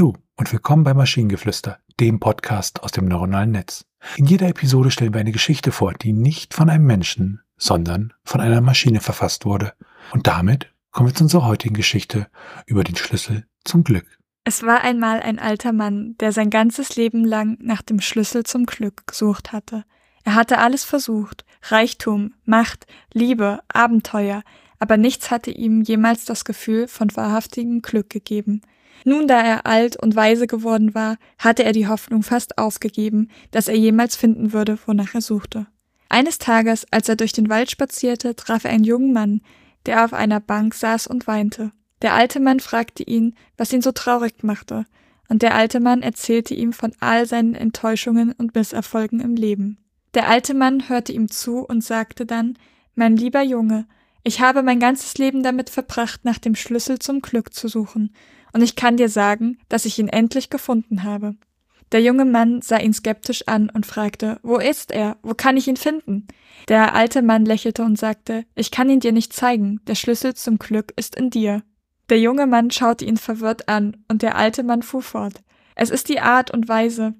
und willkommen bei Maschinengeflüster, dem Podcast aus dem neuronalen Netz. In jeder Episode stellen wir eine Geschichte vor, die nicht von einem Menschen, sondern von einer Maschine verfasst wurde. Und damit kommen wir zu unserer heutigen Geschichte über den Schlüssel zum Glück. Es war einmal ein alter Mann, der sein ganzes Leben lang nach dem Schlüssel zum Glück gesucht hatte. Er hatte alles versucht, Reichtum, Macht, Liebe, Abenteuer, aber nichts hatte ihm jemals das Gefühl von wahrhaftigem Glück gegeben. Nun, da er alt und weise geworden war, hatte er die Hoffnung fast aufgegeben, dass er jemals finden würde, wonach er suchte. Eines Tages, als er durch den Wald spazierte, traf er einen jungen Mann, der auf einer Bank saß und weinte. Der alte Mann fragte ihn, was ihn so traurig machte, und der alte Mann erzählte ihm von all seinen Enttäuschungen und Misserfolgen im Leben. Der alte Mann hörte ihm zu und sagte dann Mein lieber Junge, ich habe mein ganzes Leben damit verbracht, nach dem Schlüssel zum Glück zu suchen, und ich kann dir sagen, dass ich ihn endlich gefunden habe. Der junge Mann sah ihn skeptisch an und fragte, wo ist er? Wo kann ich ihn finden? Der alte Mann lächelte und sagte, ich kann ihn dir nicht zeigen, der Schlüssel zum Glück ist in dir. Der junge Mann schaute ihn verwirrt an, und der alte Mann fuhr fort. Es ist die Art und Weise,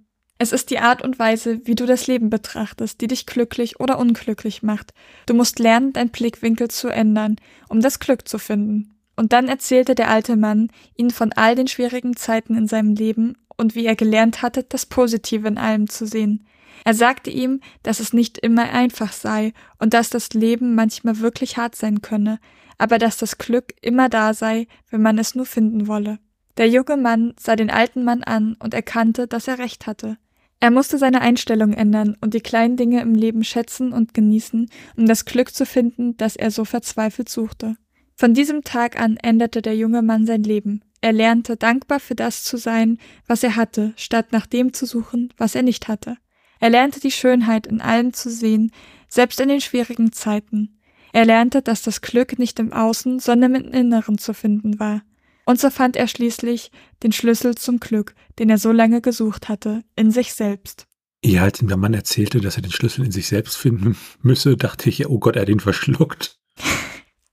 es ist die Art und Weise, wie du das Leben betrachtest, die dich glücklich oder unglücklich macht. Du musst lernen, deinen Blickwinkel zu ändern, um das Glück zu finden. Und dann erzählte der alte Mann ihn von all den schwierigen Zeiten in seinem Leben und wie er gelernt hatte, das Positive in allem zu sehen. Er sagte ihm, dass es nicht immer einfach sei und dass das Leben manchmal wirklich hart sein könne, aber dass das Glück immer da sei, wenn man es nur finden wolle. Der junge Mann sah den alten Mann an und erkannte, dass er recht hatte. Er musste seine Einstellung ändern und die kleinen Dinge im Leben schätzen und genießen, um das Glück zu finden, das er so verzweifelt suchte. Von diesem Tag an änderte der junge Mann sein Leben. Er lernte, dankbar für das zu sein, was er hatte, statt nach dem zu suchen, was er nicht hatte. Er lernte die Schönheit in allem zu sehen, selbst in den schwierigen Zeiten. Er lernte, dass das Glück nicht im Außen, sondern im Inneren zu finden war. Und so fand er schließlich den Schlüssel zum Glück, den er so lange gesucht hatte, in sich selbst. Ja, als ihm der Mann erzählte, dass er den Schlüssel in sich selbst finden müsse, dachte ich, oh Gott, er hat ihn verschluckt.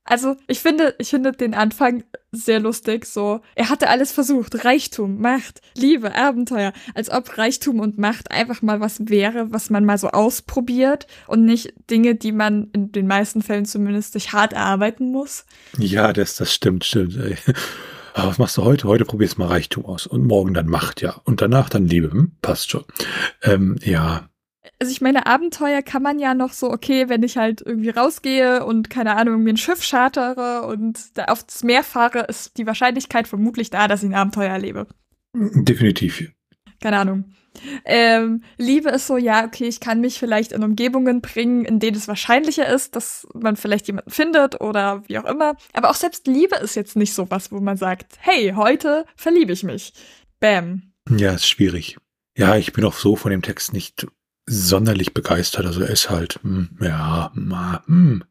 Also, ich finde, ich finde den Anfang sehr lustig. So, er hatte alles versucht. Reichtum, Macht, Liebe, Abenteuer. Als ob Reichtum und Macht einfach mal was wäre, was man mal so ausprobiert und nicht Dinge, die man in den meisten Fällen zumindest sich hart erarbeiten muss. Ja, das, das stimmt, stimmt. Aber was machst du heute? Heute probierst du mal Reichtum aus und morgen dann Macht, ja. Und danach dann Liebe. Hm? Passt schon. Ähm, ja, also ich meine, Abenteuer kann man ja noch so, okay, wenn ich halt irgendwie rausgehe und keine Ahnung, mir ein Schiff chartere und da auf das Meer fahre, ist die Wahrscheinlichkeit vermutlich da, dass ich ein Abenteuer erlebe. Definitiv. Keine Ahnung. Ähm, Liebe ist so, ja, okay, ich kann mich vielleicht in Umgebungen bringen, in denen es wahrscheinlicher ist, dass man vielleicht jemanden findet oder wie auch immer. Aber auch selbst Liebe ist jetzt nicht so was, wo man sagt, hey, heute verliebe ich mich. Bam. Ja, ist schwierig. Ja, ich bin auch so von dem Text nicht sonderlich begeistert. Also er ist halt, hm, ja, hm,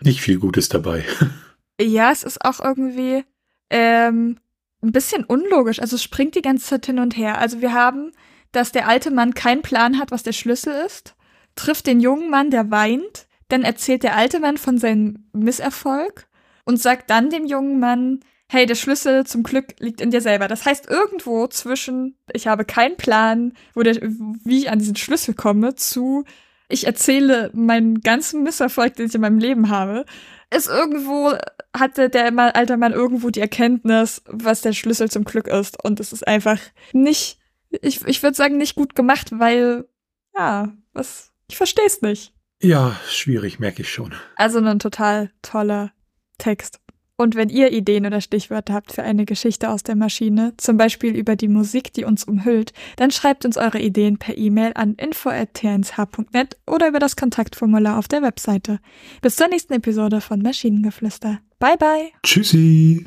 nicht viel Gutes dabei. Ja, es ist auch irgendwie ähm, ein bisschen unlogisch. Also es springt die ganze Zeit hin und her. Also wir haben, dass der alte Mann keinen Plan hat, was der Schlüssel ist, trifft den jungen Mann, der weint, dann erzählt der alte Mann von seinem Misserfolg und sagt dann dem jungen Mann, hey, der Schlüssel zum Glück liegt in dir selber. Das heißt, irgendwo zwischen, ich habe keinen Plan, wo der, wie ich an diesen Schlüssel komme, zu, ich erzähle meinen ganzen Misserfolg, den ich in meinem Leben habe, ist irgendwo, hatte der alte Mann irgendwo die Erkenntnis, was der Schlüssel zum Glück ist. Und es ist einfach nicht, ich, ich würde sagen, nicht gut gemacht, weil, ja, was, ich verstehe es nicht. Ja, schwierig, merke ich schon. Also ein total toller Text. Und wenn ihr Ideen oder Stichwörter habt für eine Geschichte aus der Maschine, zum Beispiel über die Musik, die uns umhüllt, dann schreibt uns eure Ideen per E-Mail an info.tnsh.net oder über das Kontaktformular auf der Webseite. Bis zur nächsten Episode von Maschinengeflüster. Bye bye. Tschüssi.